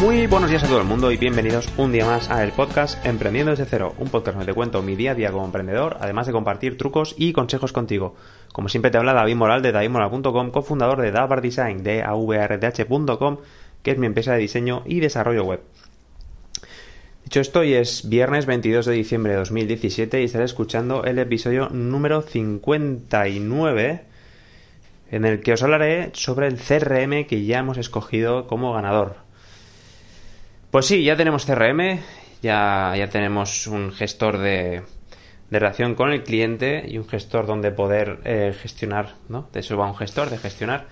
Muy buenos días a todo el mundo y bienvenidos un día más a el podcast Emprendiendo desde cero, un podcast donde te cuento mi día a día como emprendedor, además de compartir trucos y consejos contigo. Como siempre te habla David Moral de davidmoral.com, cofundador de Davar Design de avrdh.com, que es mi empresa de diseño y desarrollo web. Dicho esto, hoy es viernes 22 de diciembre de 2017 y estaré escuchando el episodio número 59 en el que os hablaré sobre el CRM que ya hemos escogido como ganador. Pues sí, ya tenemos CRM, ya, ya tenemos un gestor de, de relación con el cliente y un gestor donde poder eh, gestionar, ¿no? De eso va un gestor, de gestionar.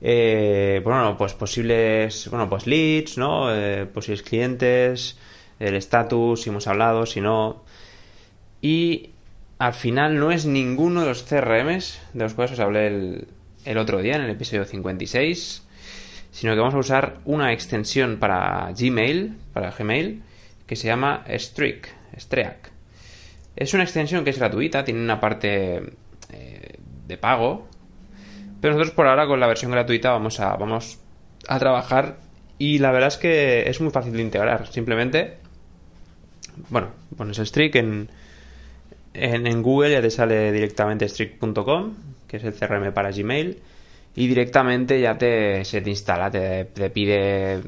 Eh, bueno, pues posibles, bueno, pues leads, ¿no? Eh, posibles clientes, el estatus, si hemos hablado, si no. Y al final no es ninguno de los CRMs de los cuales os hablé el, el otro día, en el episodio 56 sino que vamos a usar una extensión para Gmail, para Gmail, que se llama Streak, Streak. Es una extensión que es gratuita, tiene una parte eh, de pago, pero nosotros por ahora con la versión gratuita vamos a, vamos a trabajar y la verdad es que es muy fácil de integrar. Simplemente, bueno, pones Streak en, en, en Google, ya te sale directamente streak.com, que es el CRM para Gmail y directamente ya te, se te instala, te, pide,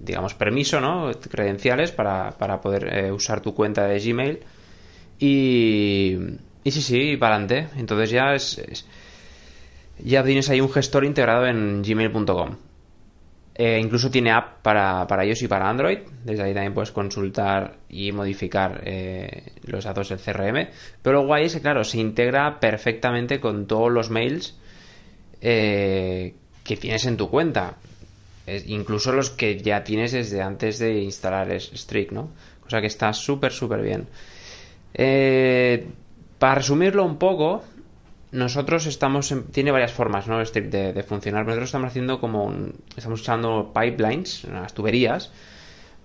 digamos, permiso, ¿no? Credenciales para, para poder eh, usar tu cuenta de Gmail. Y, y sí, sí, para adelante. Entonces ya es, ya tienes ahí un gestor integrado en gmail.com. Eh, incluso tiene app para, para iOS y para Android. Desde ahí también puedes consultar y modificar eh, los datos del CRM. Pero lo guay es que, claro, se integra perfectamente con todos los mails eh, que tienes en tu cuenta. incluso los que ya tienes desde antes de instalar Streak, ¿no? Cosa que está súper, súper bien. Eh, para resumirlo un poco, nosotros estamos tiene varias formas ¿no? de, de, funcionar nosotros estamos haciendo como estamos usando pipelines las tuberías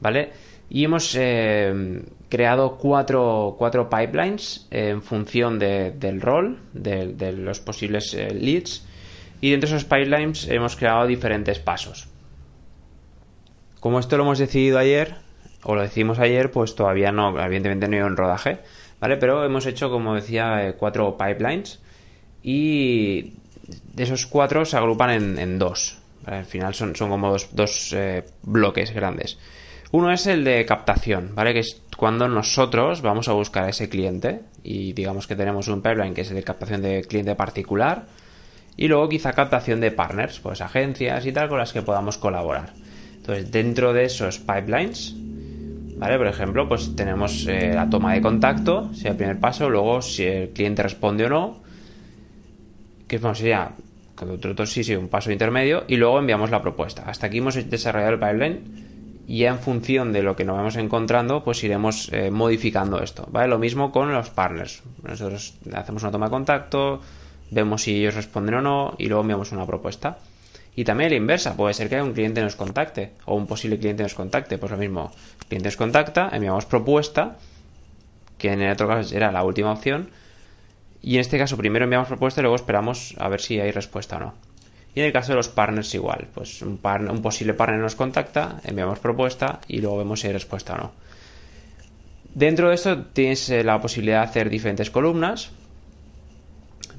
vale y hemos eh, creado cuatro, cuatro, pipelines en función del rol de, los posibles leads y dentro de esos pipelines hemos creado diferentes pasos. Como esto lo hemos decidido ayer, o lo decidimos ayer, pues todavía no, evidentemente no hay un rodaje, ¿vale? Pero hemos hecho, como decía, eh, cuatro pipelines y de esos cuatro se agrupan en, dos. Al final son, como dos, eh, bloques grandes. Uno es el de captación, ¿vale? Que es cuando nosotros vamos a buscar a ese cliente y digamos que tenemos un pipeline que es el de captación de cliente particular y luego quizá captación de partners, pues agencias y tal con las que podamos colaborar. Entonces, dentro de esos pipelines, ¿vale? Por ejemplo, pues tenemos eh, la toma de contacto, sería el primer paso, luego si el cliente responde o no, que bueno, sería otro, sí, sí, un paso intermedio, y luego enviamos la propuesta. Hasta aquí hemos desarrollado el pipeline y ya en función de lo que nos vamos encontrando, pues iremos eh, modificando esto, ¿vale? Lo mismo con los partners. Nosotros hacemos una toma de contacto, vemos si ellos responden o no y luego enviamos una propuesta. Y también la inversa, puede ser que un cliente nos contacte o un posible cliente nos contacte, pues lo mismo, cliente nos contacta, enviamos propuesta, que en el otro caso era la última opción, y en este caso primero enviamos propuesta y luego esperamos a ver si hay respuesta o no. Y en el caso de los partners igual, pues un, un posible partner nos contacta, enviamos propuesta y luego vemos si hay respuesta o no. Dentro de esto tienes eh, la posibilidad de hacer diferentes columnas,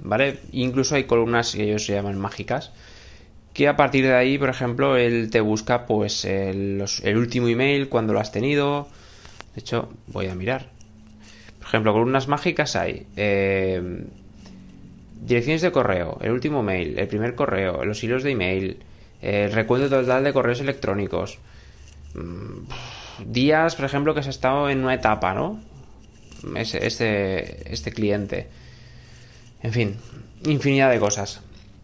¿vale? Incluso hay columnas que ellos se llaman mágicas, que a partir de ahí, por ejemplo, él te busca pues el, último email, cuando lo has tenido. De hecho, voy a mirar. Por ejemplo, columnas mágicas hay eh, direcciones de correo, el último mail, el primer correo, los hilos de email, el recuento total de correos electrónicos. Mm, días, por ejemplo, que has estado en una etapa, ¿no? este, este cliente. En fin, infinidad de cosas.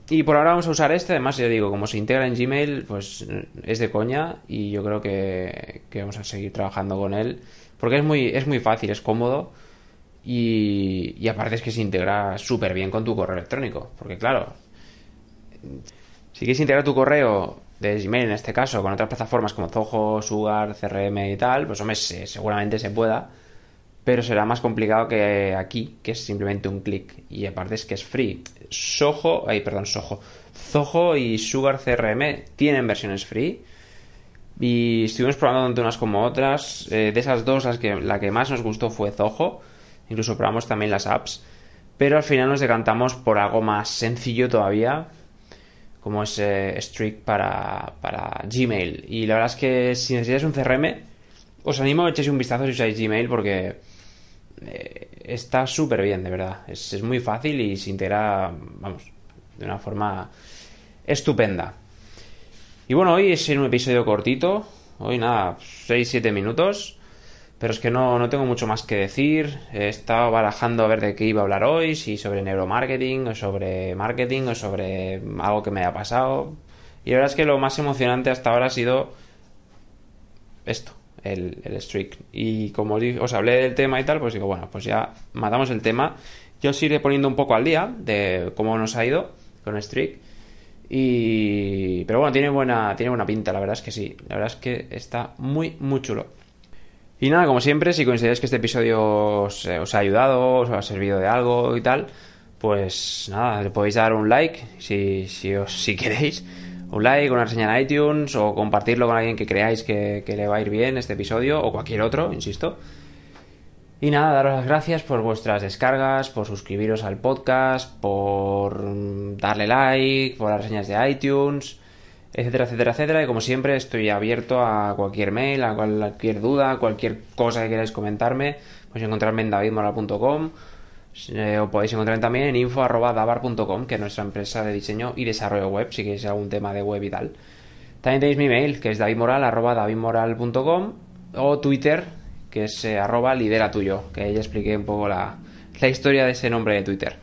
Y por ahora vamos a usar este, además ya digo, como se integra en Gmail, pues es de coña y yo creo que, vamos a seguir trabajando con él. Porque es muy, es muy fácil, es cómodo y, y aparte es que se integra súper bien con tu correo electrónico. Porque claro, si quieres integrar tu correo de Gmail en este caso con otras plataformas como Zoho, Sugar, CRM y tal, pues hombre, seguramente se pueda pero será más complicado que aquí, que es simplemente un clic. Y aparte es que es free. Soho, ay, perdón, Soho. Zoho y Sugar CRM tienen versiones free, Y estuvimos probando tanto unas como otras. Eh, de esas dos, las que, la que más nos gustó fue Zoho. Incluso probamos también las apps. Pero al final nos decantamos por algo más sencillo todavía. Como es eh, Streak para, para Gmail. Y la verdad es que si necesitáis un CRM, os animo a echéis un vistazo si usáis Gmail porque eh, está súper bien, de verdad. Es, muy fácil y se integra, vamos, de una forma estupenda. Y bueno, hoy es un episodio cortito. Hoy nada, 6-7 minutos. Pero es que no, no tengo mucho más que decir. He estado barajando a ver de qué iba a hablar hoy. Si sobre neuromarketing, o sobre marketing, o sobre algo que me haya pasado. Y la verdad es que lo más emocionante hasta ahora ha sido esto, el, el streak. Y como os hablé del tema y tal, pues digo, bueno, pues ya matamos el tema. Yo os iré poniendo un poco al día de cómo nos ha ido con streak. Y... Pero bueno, tiene buena, tiene buena pinta, la verdad es que sí. La verdad es que está muy, muy chulo. Y nada, como siempre, si consideráis que este episodio os, eh, ha ayudado, os ha servido de algo y tal, pues nada, le podéis dar un like si, si, os, si queréis. Un like, una reseña en iTunes o compartirlo con alguien que creáis que, que le va a ir bien este episodio o cualquier otro, insisto. Y nada, daros las gracias por vuestras descargas, por suscribiros al podcast, por darle like, por las reseñas de iTunes, etcétera, etcétera, etcétera. Y como siempre, estoy abierto a cualquier mail, a cualquier duda, cualquier cosa que queráis comentarme. Podéis encontrarme en davidmoral.com eh, o podéis encontrarme también en info.davar.com, que es nuestra empresa de diseño y desarrollo web, si queréis algún tema de web y tal. También tenéis mi mail, que es davidmoral.davidmoral.com o Twitter, que es eh, arroba lidera tuyo, que ahí expliqué un poco la, la historia de ese nombre de Twitter,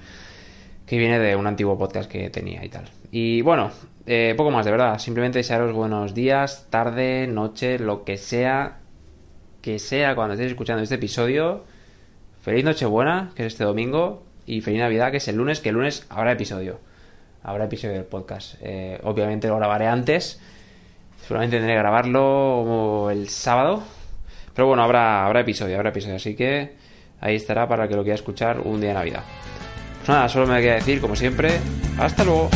que viene de un antiguo podcast que tenía y tal. Y bueno, eh, poco más de verdad, simplemente desearos buenos días, tarde, noche, lo que sea, que sea cuando estéis escuchando este episodio. Feliz Nochebuena, que es este domingo, y feliz Navidad, que es el lunes, que el lunes habrá episodio. Habrá episodio del podcast. Eh, obviamente lo grabaré antes. Seguramente tendré que grabarlo el sábado, pero bueno, habrá, habrá episodio, habrá episodio, así que ahí estará para que lo quiera escuchar un día de Navidad. Pues nada, solo me queda decir, como siempre, hasta luego.